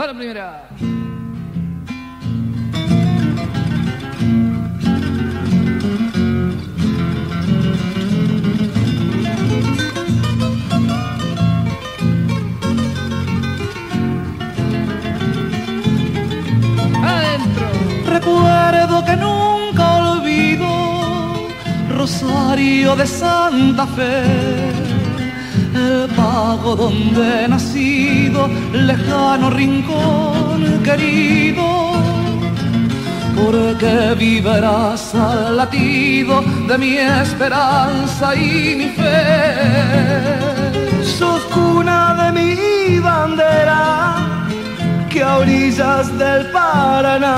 Va la primera. Recuerdo que nunca olvido Rosario de Santa Fe, el pago donde he nacido, lejano rincón querido, porque vivirás al latido de mi esperanza y mi fe. Sos cuna de mi bandera, que a orillas del Paraná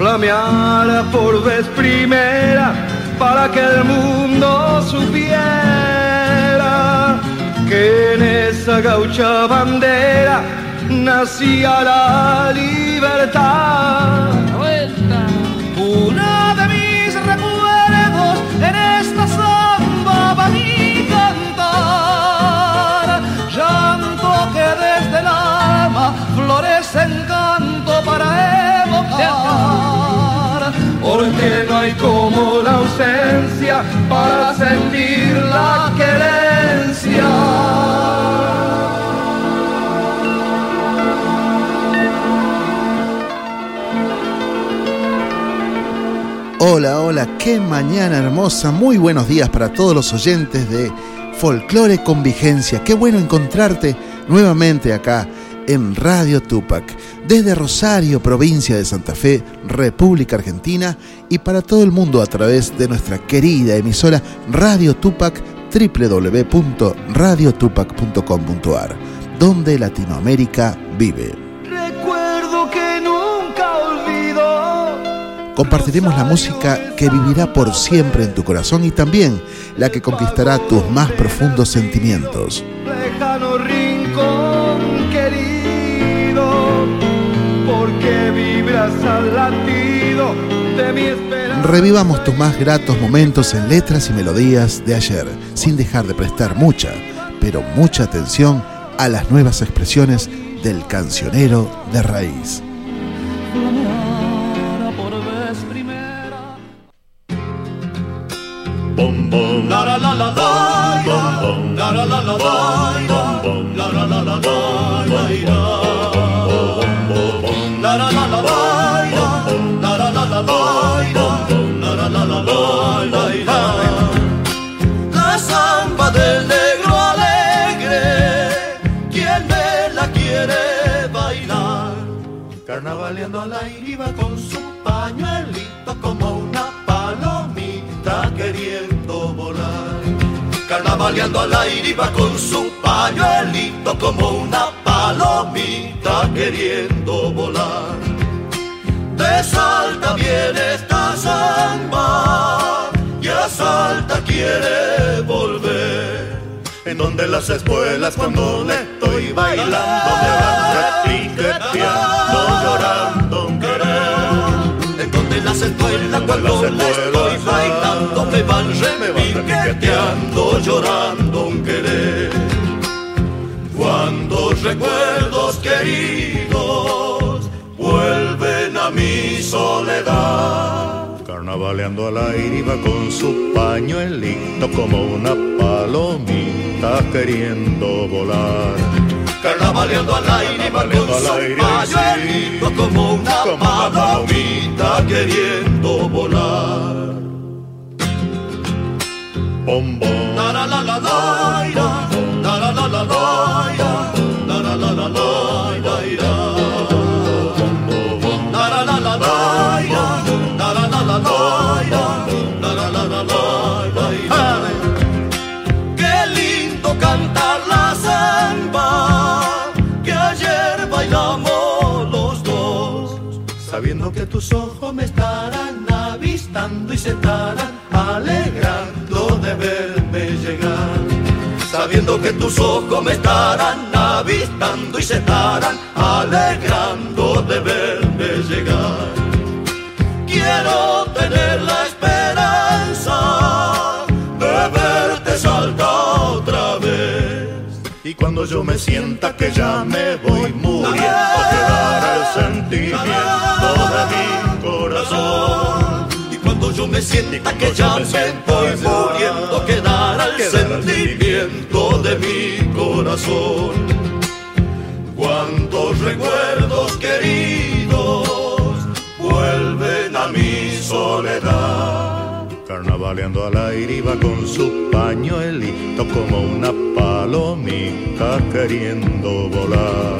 flameara por vez primera para que el mundo supiera en esa gaucha bandera nacía la libertad. Uno de mis recuerdos en esta samba va mi cantar. Llanto que desde el alma florece en canto para evocar. Porque no hay como la ausencia para sentir la querencia. Hola, hola, qué mañana hermosa. Muy buenos días para todos los oyentes de Folclore con Vigencia. Qué bueno encontrarte nuevamente acá en Radio Tupac, desde Rosario, provincia de Santa Fe, República Argentina, y para todo el mundo a través de nuestra querida emisora Radio Tupac www.radiotupac.com.ar, donde Latinoamérica vive. Recuerdo que nunca olvido. Compartiremos la música que vivirá por siempre en tu corazón y también la que conquistará tus más profundos sentimientos. lejano porque vibras al latido de mi esperanza. Revivamos tus más gratos momentos en letras y melodías de ayer, sin dejar de prestar mucha, pero mucha atención a las nuevas expresiones del cancionero de raíz. Carnavaleando al aire iba con su pañuelito como una palomita queriendo volar. De Salta viene esta samba y a Salta quiere volver. En donde las espuelas cuando le estoy bailando me van repiqueteando, llorando las espuelas cuando le estoy bailando me van repiqueteando, llorando un querer. Cuando recuerdos queridos vuelven a mi soledad. Carnavaleando al aire iba con su pañuelito como una palomita queriendo volar carnavaleando al aire con al aire, su sí, como una como palomita queriendo volar. Bombón. a la la la Bon. Tus ojos me estarán avistando y se estarán alegrando de verme llegar. Sabiendo que tus ojos me estarán avistando y se estarán alegrando de verme llegar. Quiero cuando yo me sienta que ya me voy muriendo quedará el sentimiento de mi corazón. Y cuando yo me sienta que ya me estoy muriendo, quedará el sentimiento de mi corazón. Cuántos recuerdos queridos vuelven a mi soledad. Carnavaleando al aire iba con su pañuelito como una palomita queriendo volar.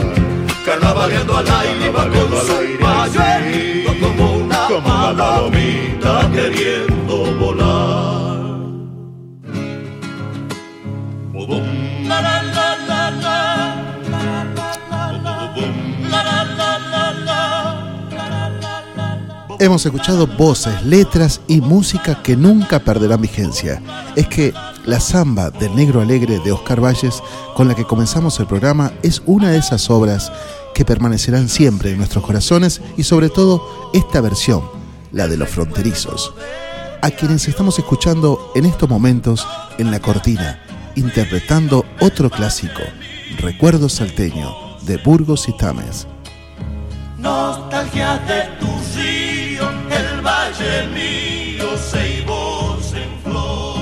Carnavaleando al aire iba con su pañuelito como una palomita queriendo Hemos escuchado voces, letras y música que nunca perderán vigencia. Es que la samba del Negro Alegre de Oscar Valles, con la que comenzamos el programa, es una de esas obras que permanecerán siempre en nuestros corazones y sobre todo esta versión, la de los fronterizos, a quienes estamos escuchando en estos momentos en la cortina, interpretando otro clásico, Recuerdo Salteño, de Burgos y Tames. Nostalgia de tu río, en flor.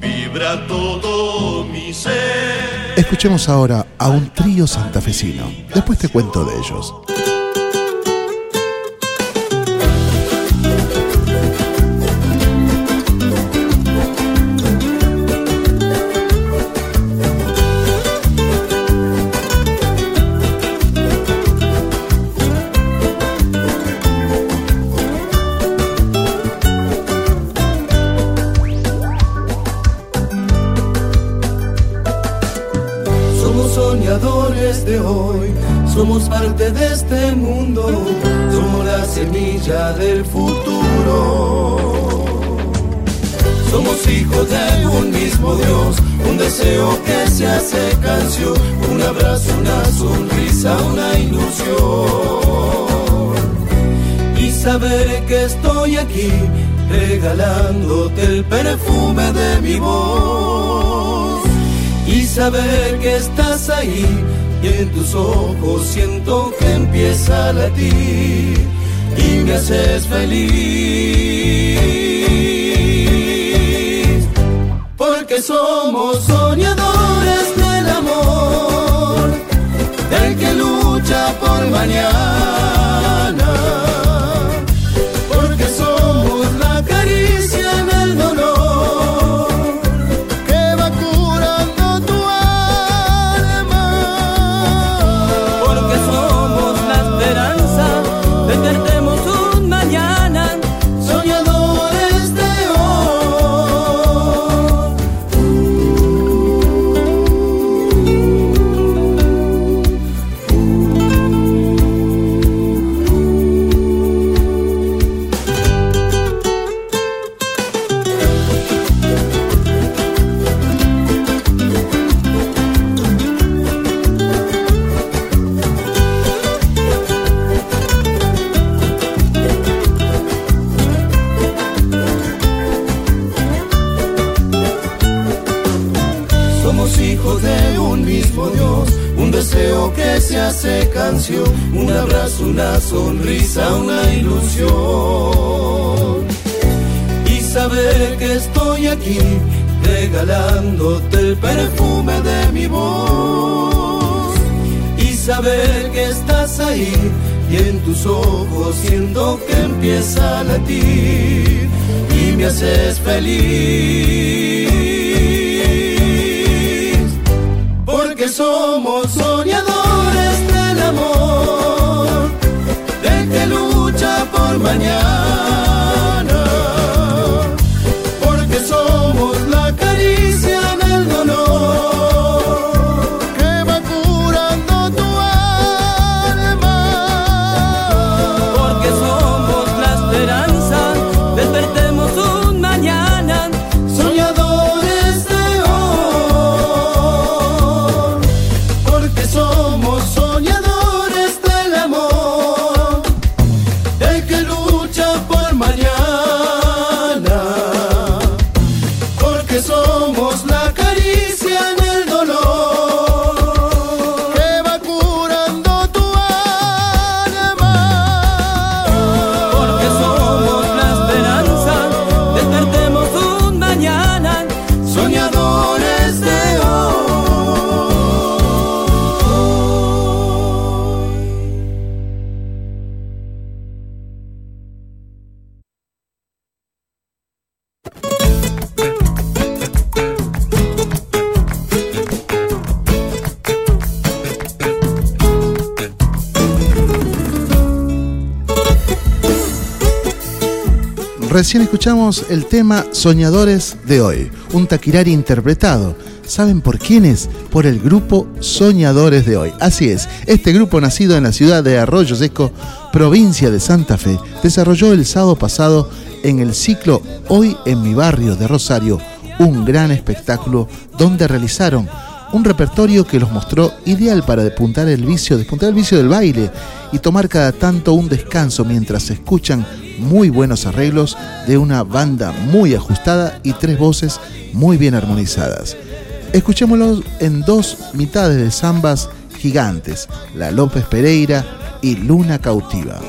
Vibra todo mi ser. Escuchemos ahora a un trío santafesino. Después te cuento de ellos. Dios, un deseo que se hace canción, un abrazo, una sonrisa, una ilusión. Y saber que estoy aquí, regalándote el perfume de mi voz. Y saber que estás ahí, y en tus ojos siento que empieza a latir, y me haces feliz. Somos soñadores del amor, del que lucha por mañana. Y en tus ojos siento que empieza a latir, y me haces feliz. Porque somos soñadores del amor, del que lucha por mañana, Recién escuchamos el tema Soñadores de hoy, un taquirari interpretado. ¿Saben por quiénes? Por el grupo Soñadores de hoy. Así es, este grupo nacido en la ciudad de Arroyo Seco, provincia de Santa Fe, desarrolló el sábado pasado en el ciclo Hoy en mi barrio de Rosario un gran espectáculo donde realizaron un repertorio que los mostró ideal para despuntar el vicio, despuntar el vicio del baile y tomar cada tanto un descanso mientras se escuchan muy buenos arreglos de una banda muy ajustada y tres voces muy bien armonizadas. Escuchémoslos en dos mitades de zambas gigantes, la López Pereira y Luna Cautiva.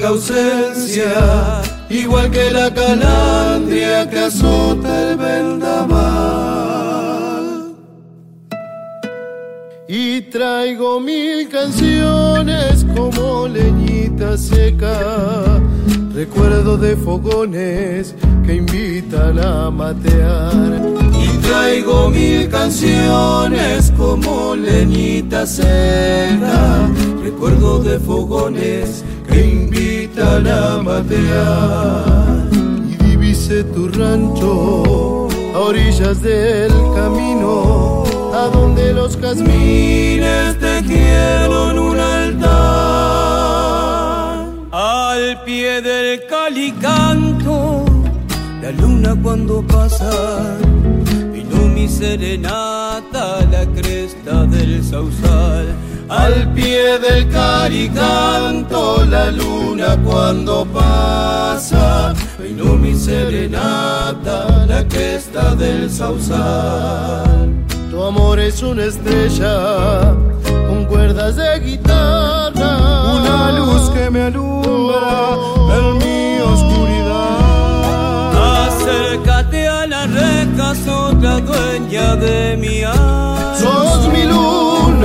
Ausencia, igual que la calandria que azota el vendaval. Y traigo mil canciones como leñita seca, recuerdo de fogones que invitan a matear. Y traigo mil canciones como leñita seca, recuerdo de fogones que invitan a matear. Y divise tu rancho a orillas del camino, a donde los jazmines te quiero un altar. Al pie del calicanto, la luna cuando pasa, vino mi serenata a la cresta del sausal al pie del caricanto la luna cuando pasa, vino mi serenata, la cresta del sausal. Tu amor es una estrella con cuerdas de guitarra, una luz que me alumbra en mi oscuridad. Acércate a la reja, otra dueña de mi alma. Sos mi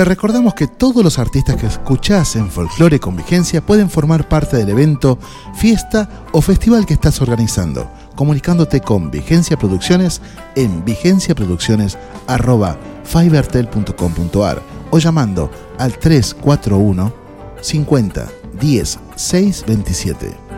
Te recordamos que todos los artistas que escuchás en Folklore con Vigencia pueden formar parte del evento, fiesta o festival que estás organizando, comunicándote con Vigencia Producciones en vigenciaproducciones.fibertel.com.ar o llamando al 341 50 10 627.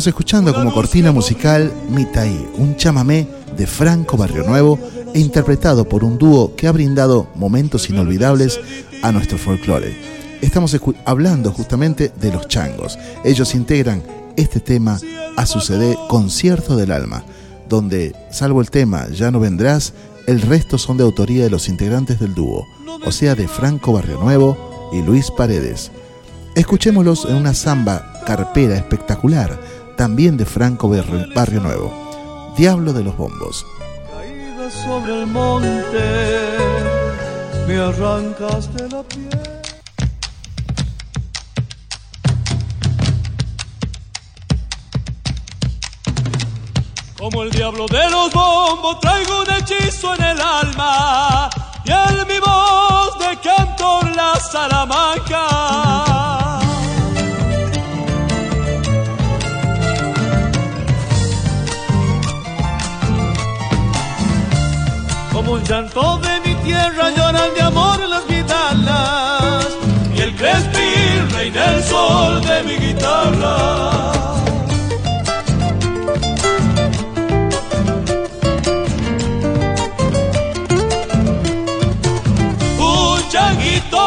Estamos escuchando como cortina musical Mitaí, un chamamé de Franco Barrio Nuevo e interpretado por un dúo que ha brindado momentos inolvidables a nuestro folclore. Estamos hablando justamente de los changos. Ellos integran este tema a su CD Concierto del Alma, donde, salvo el tema Ya no vendrás, el resto son de autoría de los integrantes del dúo, o sea de Franco Barrio Nuevo y Luis Paredes. Escuchémoslos en una samba carpera espectacular, también de Franco Barrio Nuevo. Diablo de los Bombos. Caída sobre el monte, me arrancaste la piel. Como el diablo de los bombos traigo un hechizo en el alma y en mi voz de cantor la Salamanca. Llanto de mi tierra lloran de amor las guitarras y el crespín reina el sol de mi guitarra.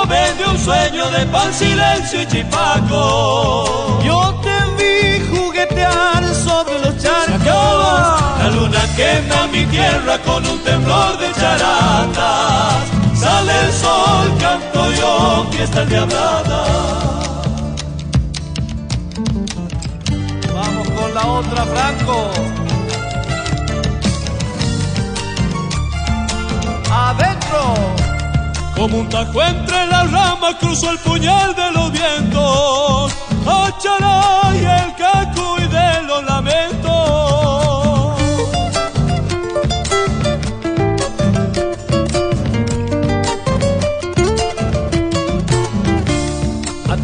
vende un sueño de pan, silencio y chipaco. Yo te vi juguetear sobre los charcos. La luna quema mi tierra con un temblor de charatas. Sale el sol, canto yo, fiesta diablada. Vamos con la otra, Franco. Adentro. Como un tajo entre las ramas cruzó el puñal de los vientos, y el caco y de los lamentos.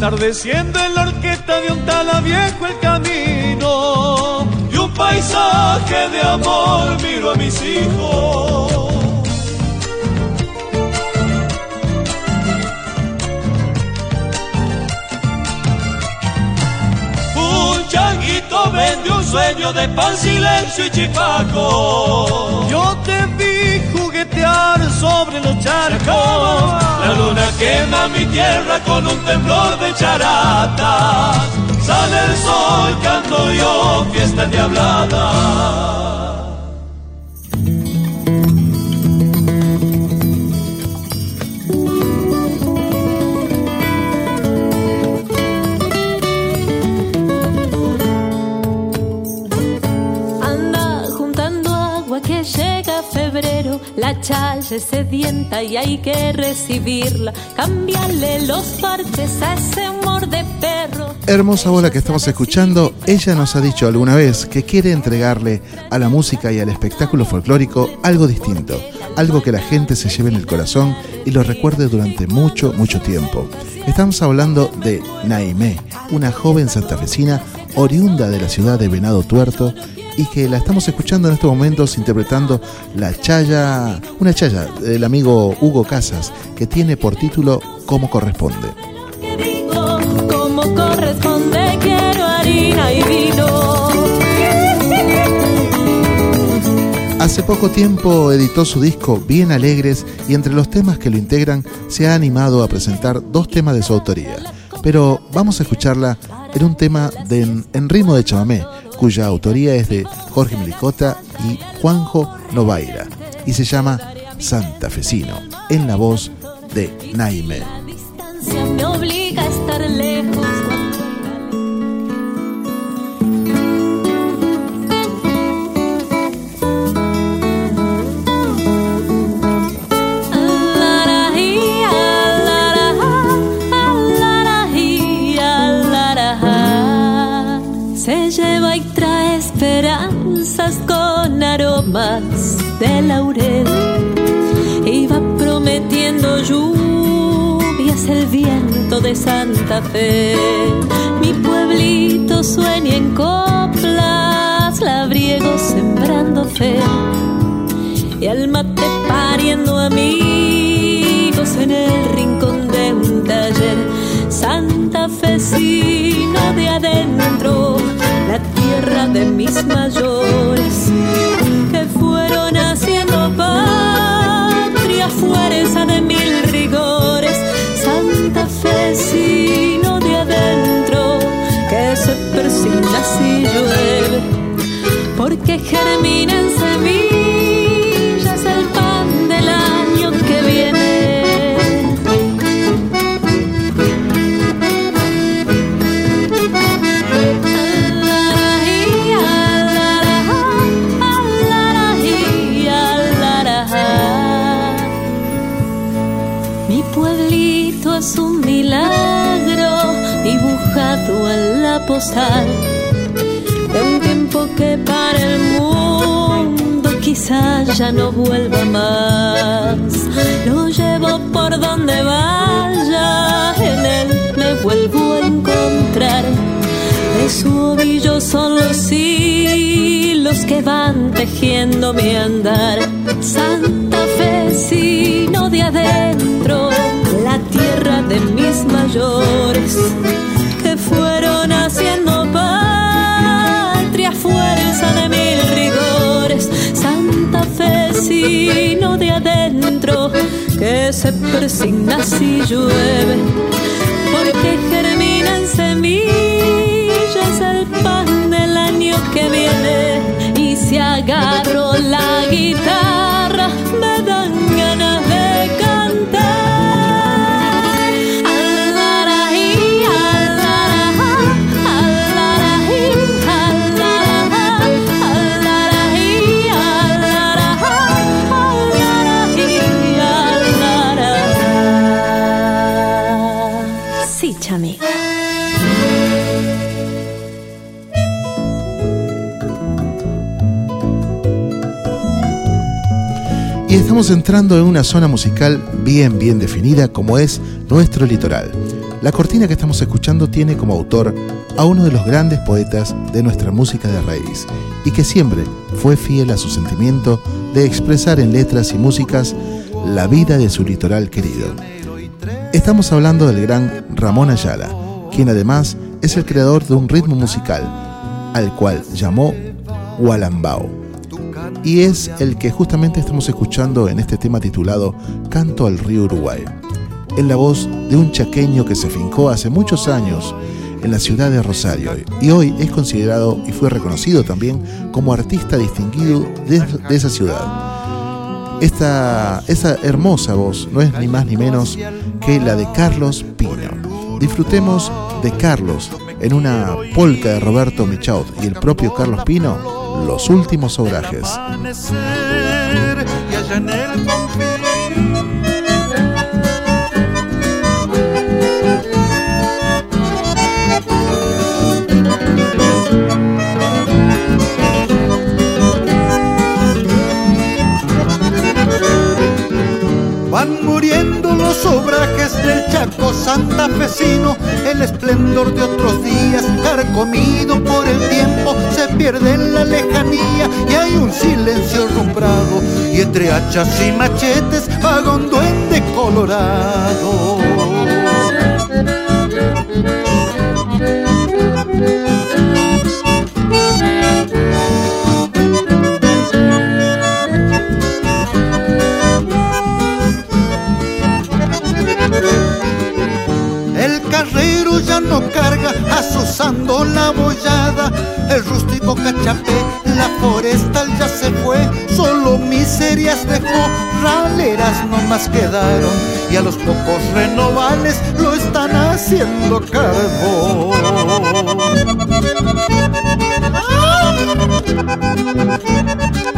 Atardeciendo en la orquesta de un tala viejo el camino y un paisaje de amor miro a mis hijos. changuito vende un sueño de pan, silencio y chipaco. Yo sobre los charcos. La luna quema mi tierra con un temblor de charata. Sale el sol, canto yo, fiesta diablada. Es sedienta y hay que recibirla. Cambiarle los parches a ese humor de perro. Hermosa bola que estamos escuchando, ella nos ha dicho alguna vez que quiere entregarle a la música y al espectáculo folclórico algo distinto, algo que la gente se lleve en el corazón y lo recuerde durante mucho, mucho tiempo. Estamos hablando de Naimé, una joven santafesina oriunda de la ciudad de Venado Tuerto y que la estamos escuchando en estos momentos interpretando la chaya, una chaya del amigo Hugo Casas, que tiene por título Como corresponde. Que digo, como corresponde, quiero harina y vino. Hace poco tiempo editó su disco Bien Alegres y entre los temas que lo integran se ha animado a presentar dos temas de su autoría. Pero vamos a escucharla en un tema de, en ritmo de chamamé, cuya autoría es de Jorge Melicota y Juanjo Novaira, y se llama Santafesino, en la voz de Naime. De laurel. Iba prometiendo lluvias el viento de Santa Fe. Mi pueblito sueña en coplas, labriego sembrando fe. Y al mate pariendo amigos en el rincón de un taller. Santa Fecino de adentro, la tierra de mis mayores porque germina en semillas el pan del año que viene. Mi pueblito es un milagro dibujado en la postal quizás ya no vuelva más. Lo llevo por donde vaya, en él me vuelvo a encontrar. De su ovillo son los hilos que van tejiendo mi andar. Santa Fecino de adentro, la tierra de mis mayores, que fueron haciendo De adentro, que se persigna si llueve, porque germina en semillas el pan del año que viene. Y si agarro la guitarra, estamos entrando en una zona musical bien, bien definida como es nuestro litoral. La cortina que estamos escuchando tiene como autor a uno de los grandes poetas de nuestra música de raíz y que siempre fue fiel a su sentimiento de expresar en letras y músicas la vida de su litoral querido. Estamos hablando del gran Ramón Ayala, quien además es el creador de un ritmo musical, al cual llamó Gualambao y es el que justamente estamos escuchando en este tema titulado Canto al río Uruguay, en la voz de un chaqueño que se fincó hace muchos años en la ciudad de Rosario y hoy es considerado y fue reconocido también como artista distinguido de, de esa ciudad. Esta, esa hermosa voz no es ni más ni menos que la de Carlos Pino. Disfrutemos de Carlos en una polca de Roberto Michaud y el propio Carlos Pino, Los últimos obrajes. amanecer y los obrajes del Chaco santafesino, el esplendor de otros días, carcomido por el tiempo, se pierde en la lejanía y hay un silencio rumbrado. Y entre hachas y machetes vaga un duende colorado. No carga, asusando la bollada. El rústico cachapé, la forestal ya se fue. Solo miserias dejó, raleras no más quedaron. Y a los pocos renovales lo están haciendo carbón. Las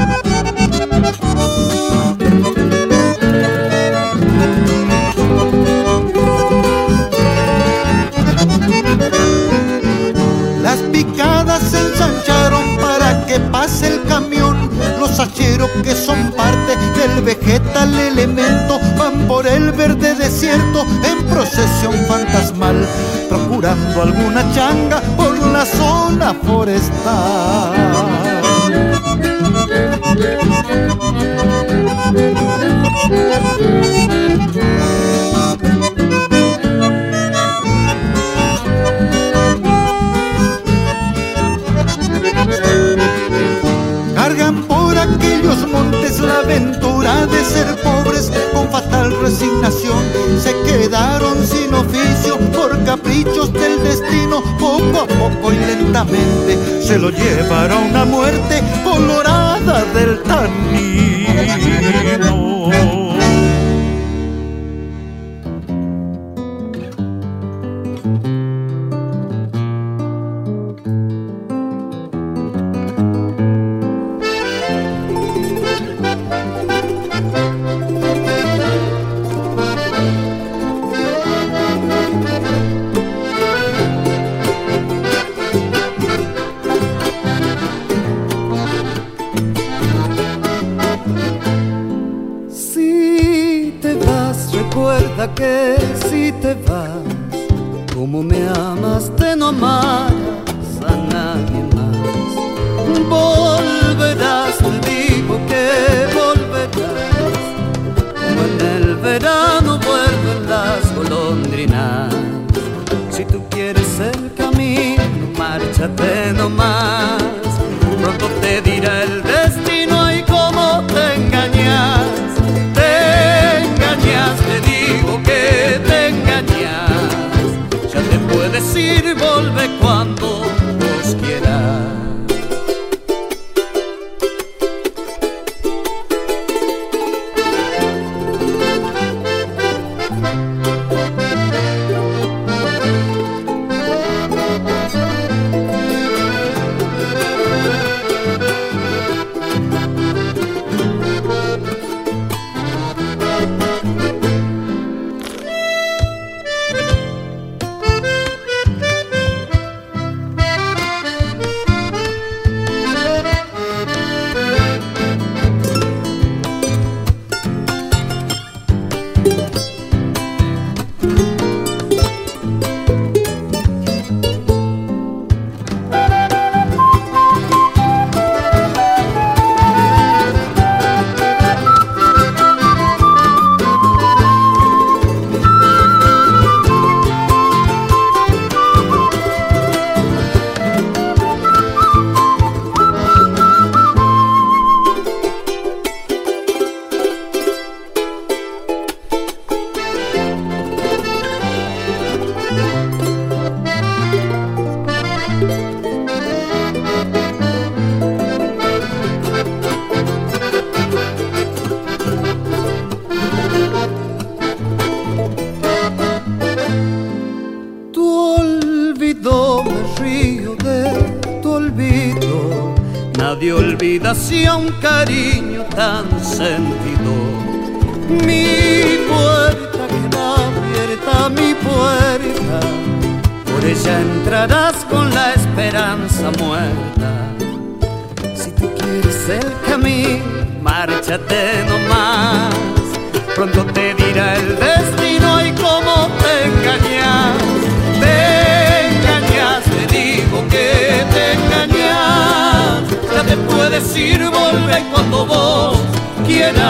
para que pase el camión. Los hacheros que son parte del vegetal elemento van por el verde desierto en procesión fantasmal, procurando alguna changa por la zona forestal. Caprichos del destino. Poco a poco y lentamente se lo llevaron a una muerte colorada del tanino. Olvidación, cariño tan sentido. Mi puerta queda abierta, mi puerta, por ella entrarás con la esperanza muerta. Si tú quieres el camino, márchate nomás. Pronto te dirá el destino Ya te puedes ir, volver cuando vos quieras.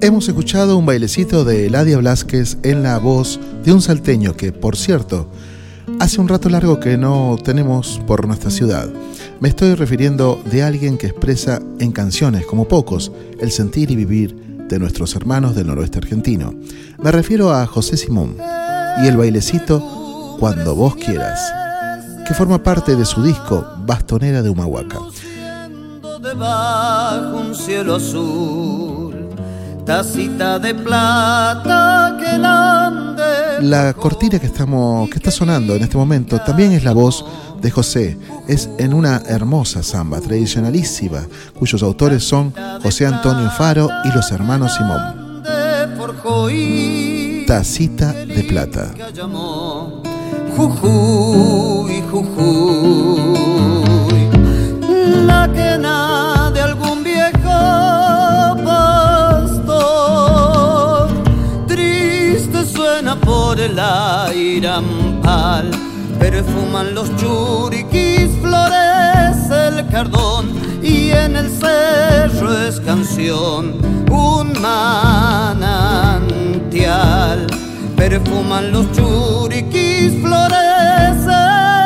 Hemos escuchado un bailecito de Eladia Blasquez en la voz de un salteño que, por cierto, hace un rato largo que no tenemos por nuestra ciudad. Me estoy refiriendo de alguien que expresa en canciones, como pocos, el sentir y vivir de nuestros hermanos del noroeste argentino. Me refiero a José Simón y el bailecito Cuando vos quieras, que forma parte de su disco Bastonera de Humahuaca. Debajo un cielo azul tacita de plata que La cortina que estamos que está sonando en este momento también es la voz de José. Es en una hermosa samba tradicionalísima, cuyos autores son José Antonio Faro y los hermanos Simón. Tacita de plata. Jujuy, Jujuy, la quena de algún viejo por el airampal, perfuman los churiquis, florece el cardón y en el cerro es canción, un manantial. Perfuman los churiquis, florece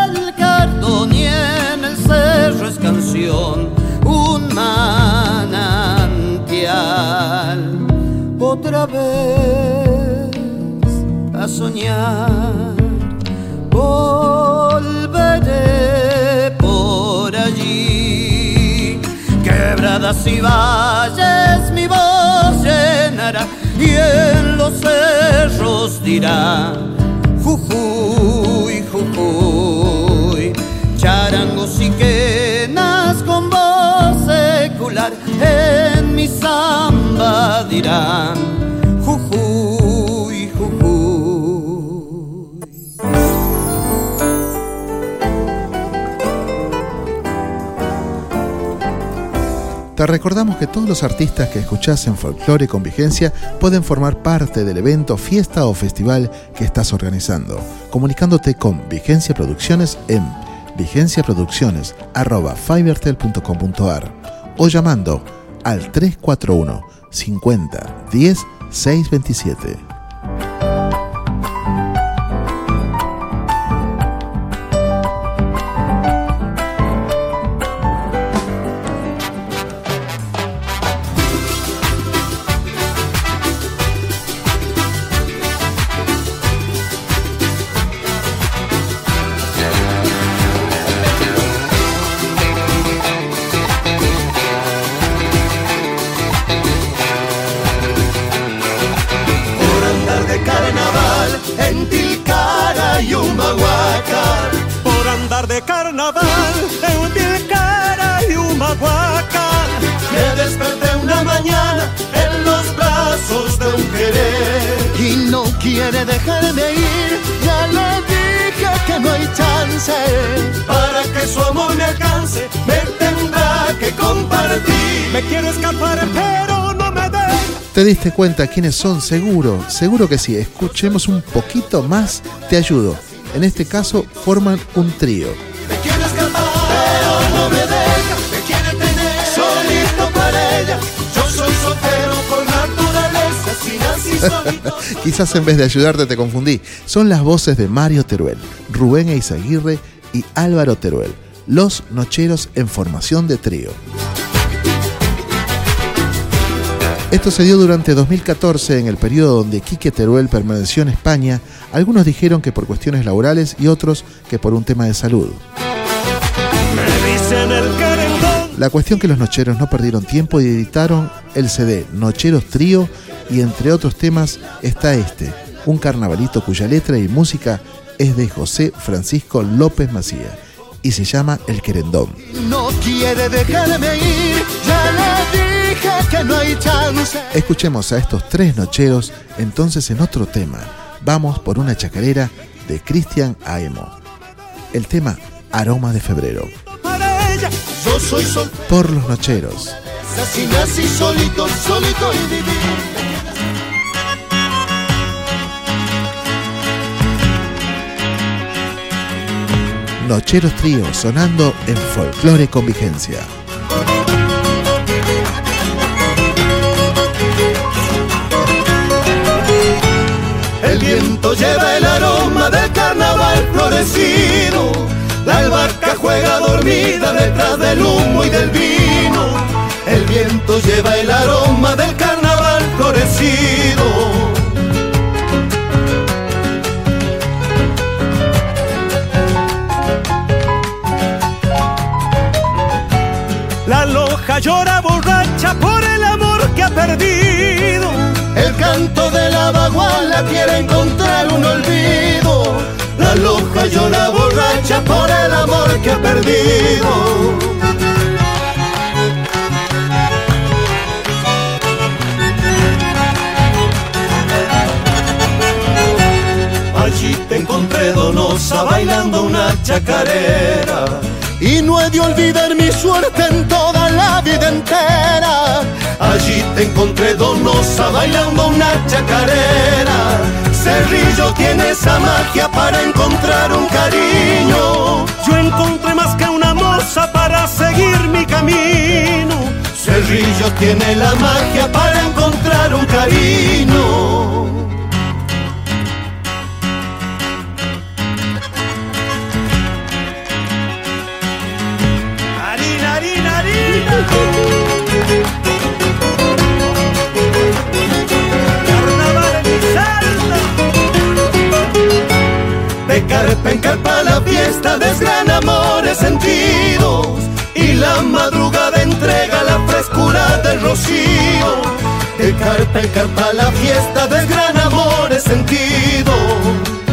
el cardón y en el cerro es canción, un manantial. Otra vez soñar. Volveré por allí, quebradas y valles mi voz llenará y en los cerros dirá Jujuy, Jujuy, charangos y quenas con voz secular en mi samba dirán Te recordamos que todos los artistas que escuchás en Folklore con Vigencia pueden formar parte del evento, fiesta o festival que estás organizando, comunicándote con Vigencia Producciones en vigenciaproducciones.fivertel.com.ar o llamando al 341 50 10 627. Diste cuenta quiénes son? Seguro, seguro que sí. Escuchemos un poquito más, te ayudo. En este caso forman un trío. Quizás en vez de ayudarte te confundí. Son las voces de Mario Teruel, Rubén Eizaguirre y Álvaro Teruel, los nocheros en formación de trío. Esto se dio durante 2014 en el periodo donde Quique Teruel permaneció en España. Algunos dijeron que por cuestiones laborales y otros que por un tema de salud. La cuestión que los Nocheros no perdieron tiempo y editaron el CD Nocheros Trío y entre otros temas está este, un carnavalito cuya letra y música es de José Francisco López Macía y se llama El Querendón. No quiere dejarme ir, ya le dije que no hay chance. Escuchemos a estos tres nocheros entonces en otro tema. Vamos por una chacarera de Cristian Aemo. El tema Aroma de Febrero. Para ella, yo soy sol. Por los nocheros. Así nací solito, solito y viví. Nocheros Trío sonando en folclore con vigencia. El viento lleva el aroma del carnaval florecido. La albahaca juega dormida detrás del humo y del vino. El viento lleva el aroma del carnaval florecido. Loja llora borracha por el amor que ha perdido. El canto de la baguala quiere encontrar un olvido. La loja llora borracha por el amor que ha perdido. Allí te encontré donosa bailando una chacarera. Y no he de olvidar mi suerte en vida entera. Allí te encontré donosa bailando una chacarera. Cerrillo tiene esa magia para encontrar un cariño. Yo encontré más que una moza para seguir mi camino. Cerrillo tiene la magia para encontrar un cariño. Carpa en carpa la fiesta desgrana amores sentidos y la madrugada entrega la frescura del rocío. De carpa en carpa la fiesta desgrana amores sentidos.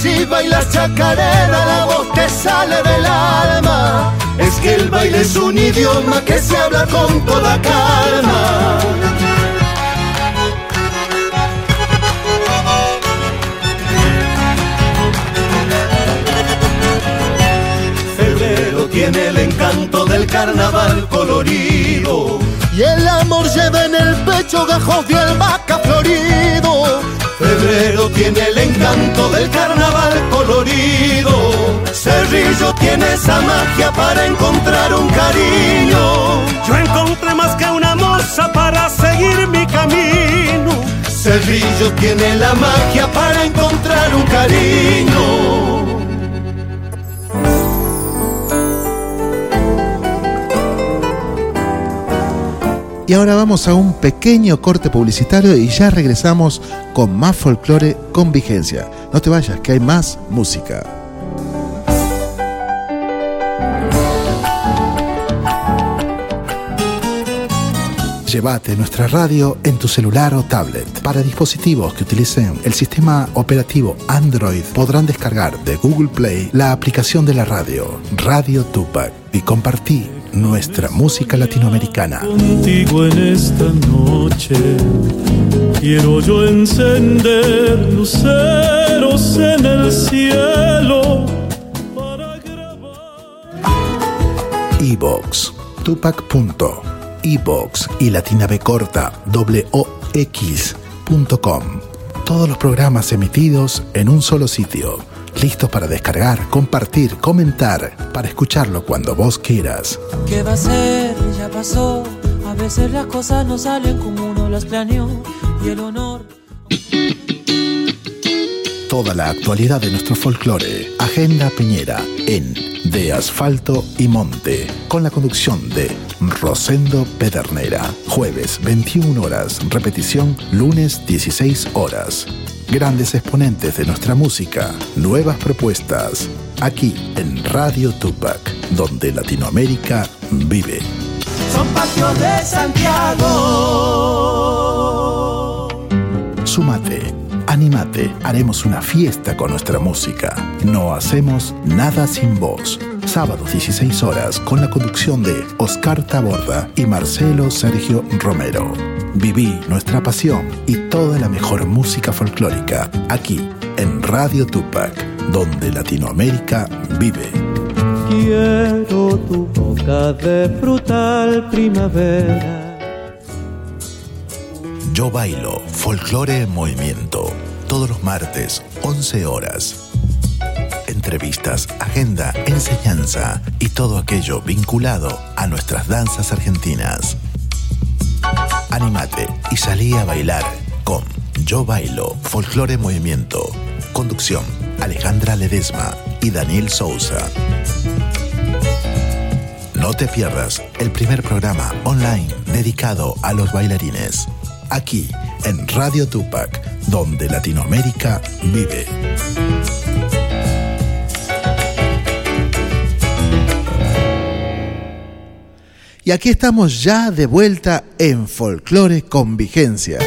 Si bailas chacarera la voz te sale del alma. Es que el baile es un idioma que se habla con toda calma. Febrero tiene el encanto del carnaval colorido. Y el amor lleva en el pecho gajos de albahaca florido. Febrero tiene el encanto del carnaval Cerrillo tiene esa magia para encontrar un cariño. Yo encontré más que una moza para seguir mi camino. Cerrillo tiene la magia para encontrar un cariño. Y ahora vamos a un pequeño corte publicitario y ya regresamos con más folclore con vigencia. No te vayas, que hay más música. Llévate nuestra radio en tu celular o tablet. Para dispositivos que utilicen el sistema operativo Android podrán descargar de Google Play la aplicación de la radio, Radio Tupac, y compartir nuestra música latinoamericana. Contigo en esta noche quiero yo encender luceros en el cielo para Evox, tupac.evox y latina b corta x.com. Todos los programas emitidos en un solo sitio, listos para descargar, compartir, comentar, para escucharlo cuando vos quieras. ¿Qué va a ser? Ya pasó. A veces las cosas no salen como uno las planeó. Y el honor. Toda la actualidad de nuestro folclore. Agenda Piñera en de Asfalto y Monte, con la conducción de Rosendo Pedernera. Jueves 21 horas, repetición lunes 16 horas. Grandes exponentes de nuestra música, nuevas propuestas, aquí en Radio Tupac, donde Latinoamérica vive. Son patios de Santiago. Sumate, animate, haremos una fiesta con nuestra música. No hacemos nada sin vos. Sábados 16 horas con la conducción de Oscar Taborda y Marcelo Sergio Romero. Viví nuestra pasión y toda la mejor música folclórica aquí en Radio Tupac, donde Latinoamérica vive. Quiero tu boca de frutal primavera. Yo bailo folclore en movimiento todos los martes 11 horas. Entrevistas, agenda, enseñanza y todo aquello vinculado a nuestras danzas argentinas. Animate y salí a bailar con Yo Bailo, Folklore en Movimiento. Conducción, Alejandra Ledesma y Daniel Sousa. No te pierdas el primer programa online dedicado a los bailarines. Aquí, en Radio Tupac, donde Latinoamérica vive. Y aquí estamos ya de vuelta en Folklore con Vigencia.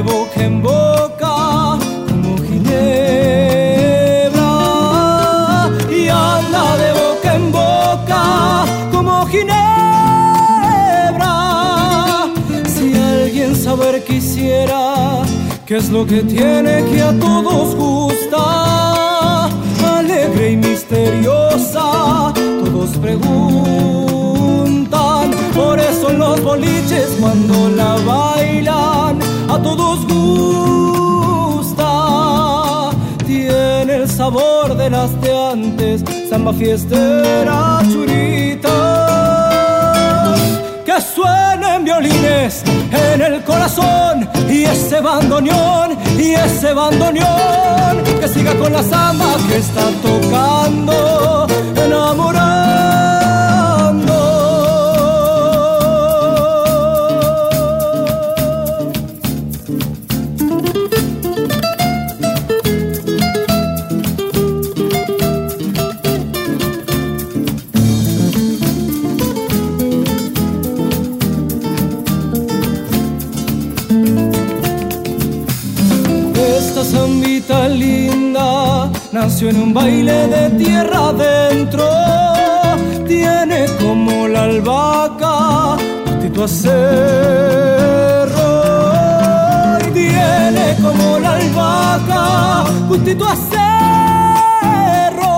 De boca en boca como ginebra y anda de boca en boca como ginebra. Si alguien saber quisiera qué es lo que tiene que a todos gusta, alegre y misteriosa, todos preguntan. Por eso los boliches cuando la bailan, todos gusta. Tiene el sabor de las de antes, samba fiestera churita. Que suenen violines en el corazón y ese bandoneón y ese bandoneón que siga con la samba que está tocando, enamorando. En un baile de tierra adentro. Tiene como la albahaca gustito a cerro. Y Tiene como la albahaca gustito a cerro.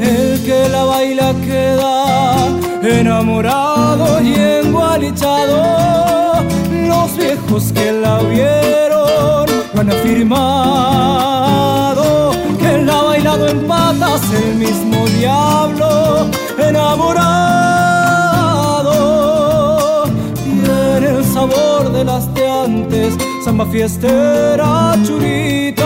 El que la baila queda enamorado y engualichado. Los viejos que la vieron lo han afirmado que en patas el mismo diablo enamorado. Tiene el sabor de las de antes, samba fiestera churita.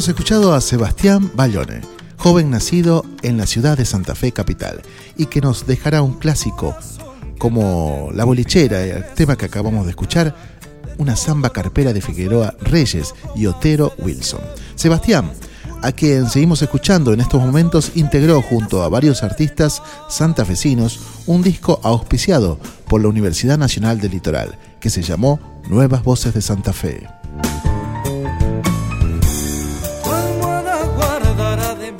Hemos escuchado a Sebastián Bayone, joven nacido en la ciudad de Santa Fe capital, y que nos dejará un clásico como La Bolichera, el tema que acabamos de escuchar, una samba carpera de Figueroa Reyes y Otero Wilson. Sebastián, a quien seguimos escuchando en estos momentos, integró junto a varios artistas santafesinos un disco auspiciado por la Universidad Nacional del Litoral, que se llamó Nuevas Voces de Santa Fe.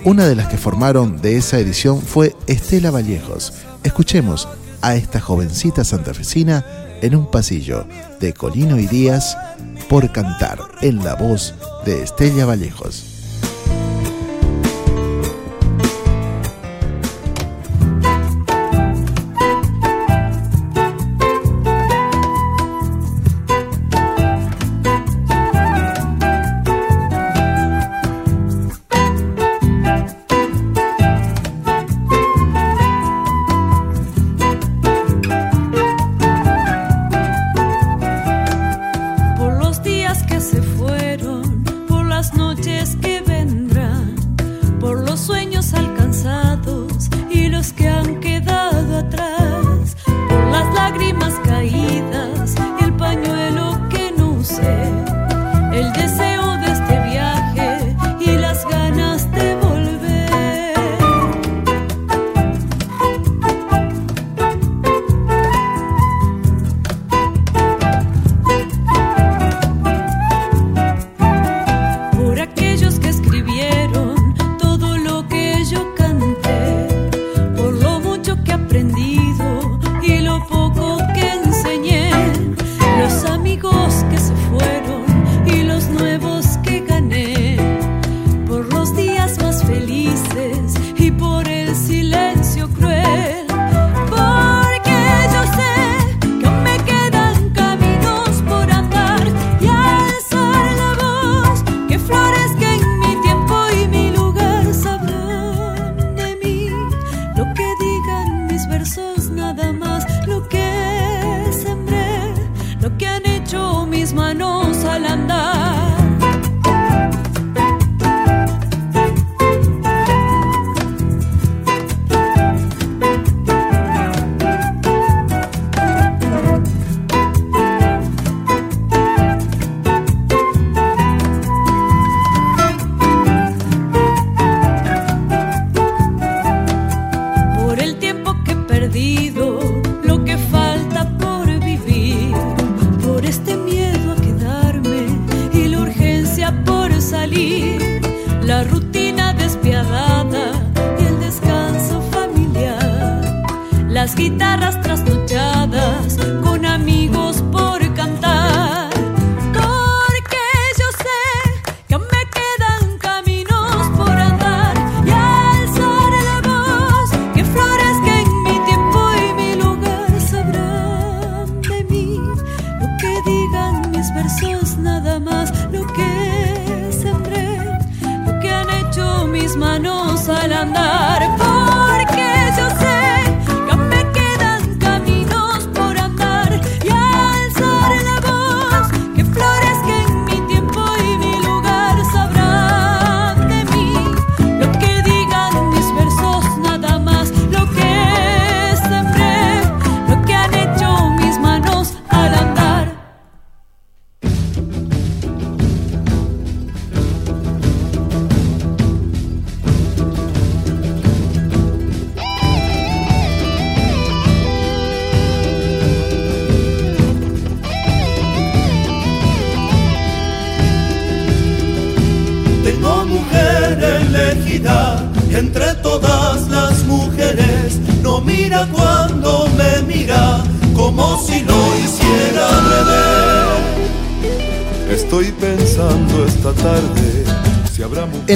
Una de las que formaron de esa edición fue Estela Vallejos. Escuchemos a esta jovencita santafesina en un pasillo de Colino y Díaz por cantar en la voz de Estela Vallejos. se fue.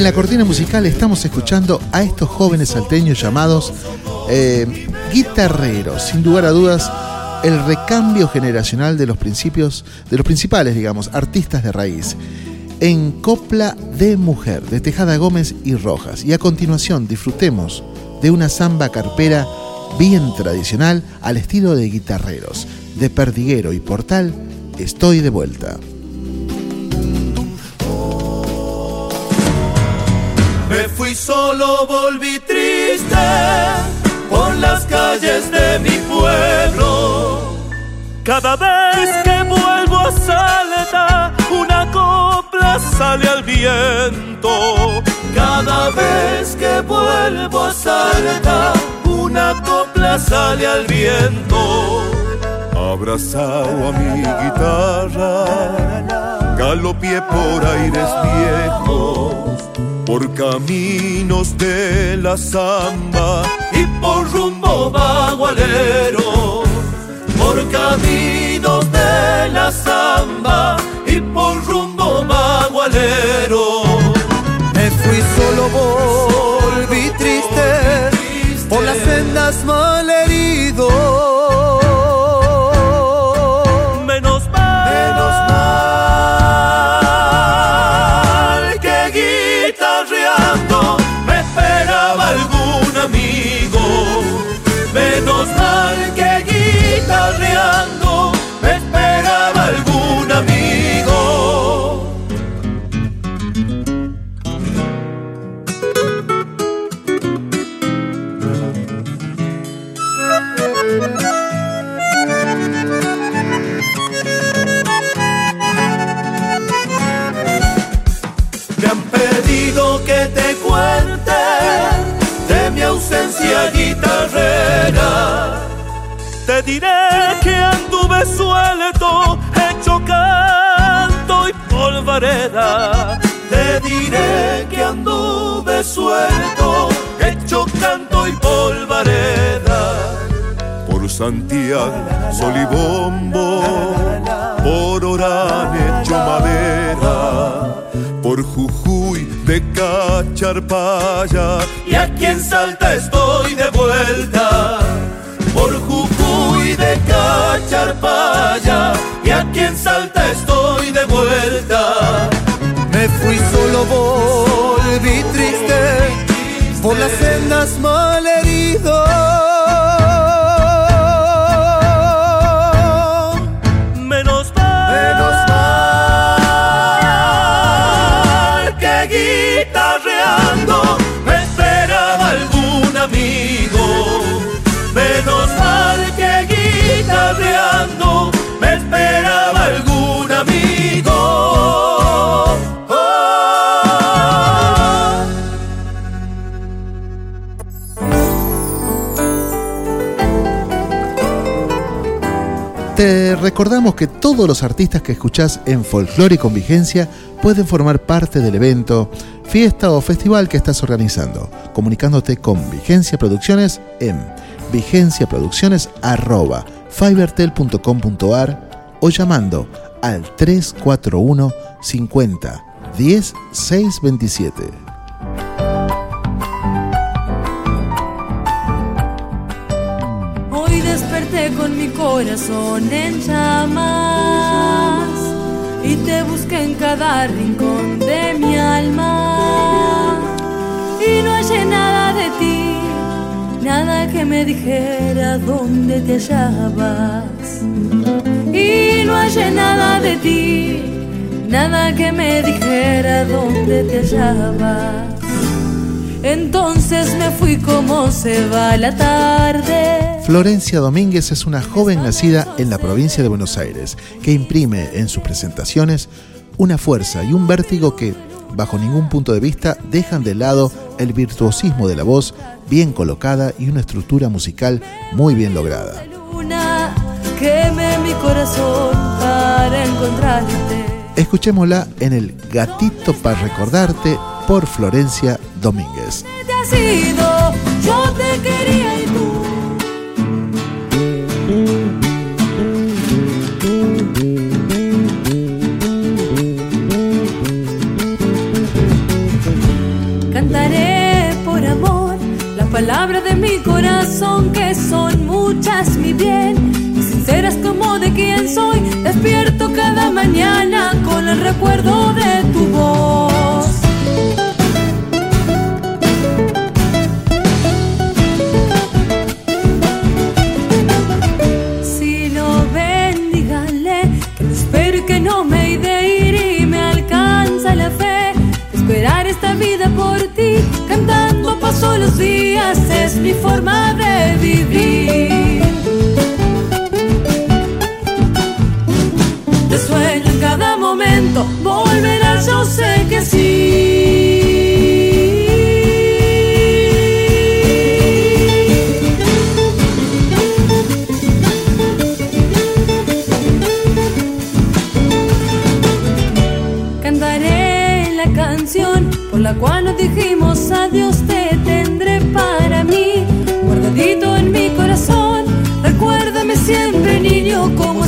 En la cortina musical estamos escuchando a estos jóvenes salteños llamados eh, guitarreros. Sin lugar a dudas, el recambio generacional de los principios, de los principales, digamos, artistas de raíz. En Copla de Mujer, de Tejada Gómez y Rojas. Y a continuación disfrutemos de una samba carpera bien tradicional al estilo de guitarreros, de Perdiguero y Portal, estoy de vuelta. Fui solo, volví triste por las calles de mi pueblo. Cada vez que vuelvo a Salta, una copla sale al viento. Cada vez que vuelvo a Salta, una copla sale al viento. Abrazado a mi guitarra, galopié por aires viejos, por caminos de la samba y por rumbo bagualero, por caminos de la samba y por rumbo bagualero. Me fui solo, volví triste, por las sendas malherido. Diré que anduve suelto, hecho canto y polvareda. Te diré que anduve suelto, hecho canto y polvareda. por Santiago, Solibombo, por Orán hecho madera, por Jujuy de Cacharpaya, Y aquí en Salta estoy de vuelta, Jujuy de Cacharpaya. Y aquí en Salta estoy de vuelta. Me fui solo, volví triste, por las sendas malherido. Recordamos que todos los artistas que escuchás en Folclore y con Vigencia pueden formar parte del evento, fiesta o festival que estás organizando, comunicándote con Vigencia Producciones en vigenciaproducciones.fibertel.com.ar o llamando al 341 50 10 627. Corazón en llamas y te busqué en cada rincón de mi alma y no hallé nada de ti, nada que me dijera dónde te hallabas y no hallé nada de ti, nada que me dijera dónde te hallabas. Entonces me fui como se va la tarde. Florencia Domínguez es una joven nacida en la provincia de Buenos Aires que imprime en sus presentaciones una fuerza y un vértigo que, bajo ningún punto de vista, dejan de lado el virtuosismo de la voz bien colocada y una estructura musical muy bien lograda. Luna, queme mi corazón para encontrarte. Escuchémosla en el Gatito para recordarte por Florencia Domínguez. Cantaré por amor las palabras de mi corazón que son muchas, mi bien, sinceras como de quien soy. Despierto cada mañana con el recuerdo de tu voz. Esta vida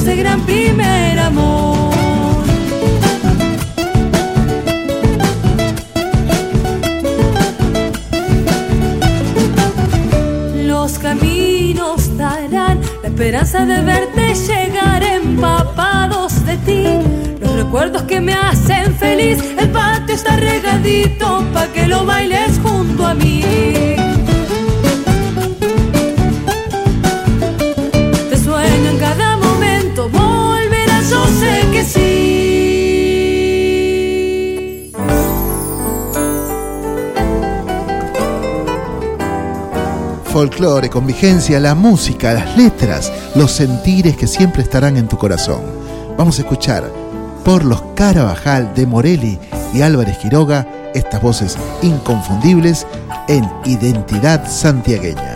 ese gran primer amor. Los caminos darán la esperanza de verte llegar empapados de ti. Los recuerdos que me hacen feliz, el patio está regadito pa' que lo bailes junto a mí. Folclore con vigencia, la música, las letras, los sentires que siempre estarán en tu corazón. Vamos a escuchar por los Carabajal de Morelli y Álvarez Quiroga estas voces inconfundibles en Identidad Santiagueña.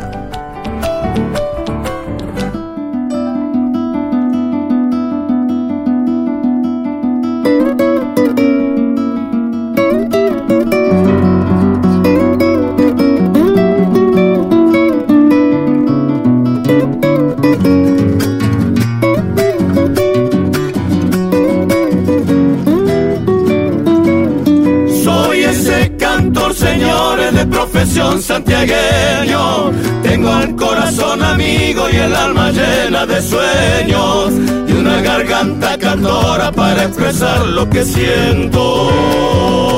Sueños. Y una garganta cantora para expresar lo que siento.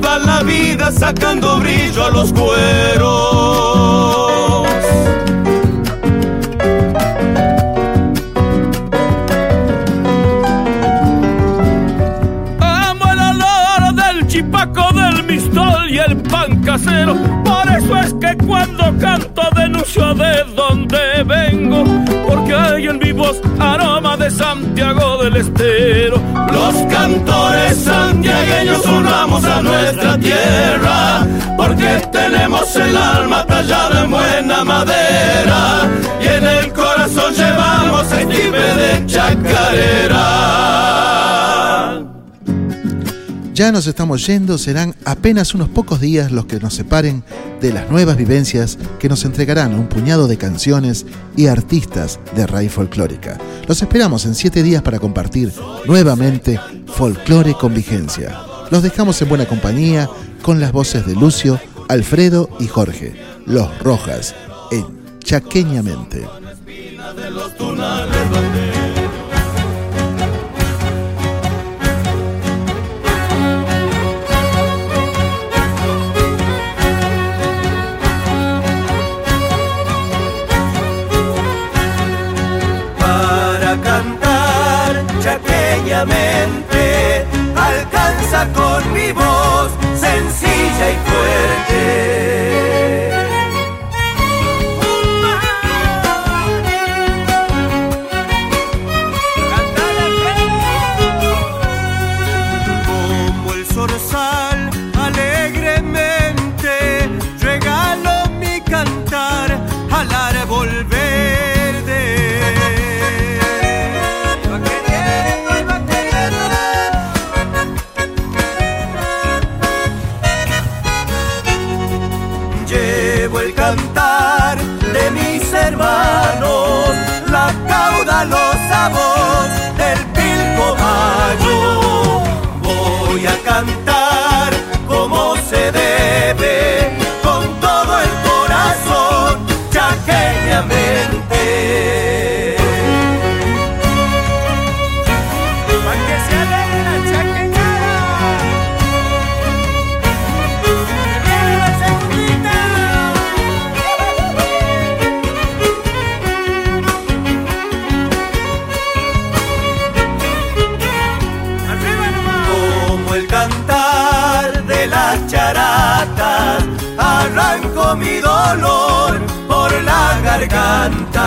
Ganaba la vida sacando brillo a los cueros. Cantores santiagueños honramos a nuestra tierra, porque tenemos el alma tallada en buena madera y en el corazón llevamos el tipe de chacarera. Ya nos estamos yendo, serán apenas unos pocos días los que nos separen de las nuevas vivencias que nos entregarán un puñado de canciones y artistas de raíz folclórica. Los esperamos en siete días para compartir nuevamente folclore con vigencia. Los dejamos en buena compañía con las voces de Lucio, Alfredo y Jorge, los Rojas, en Chaqueñamente. Sencilla y la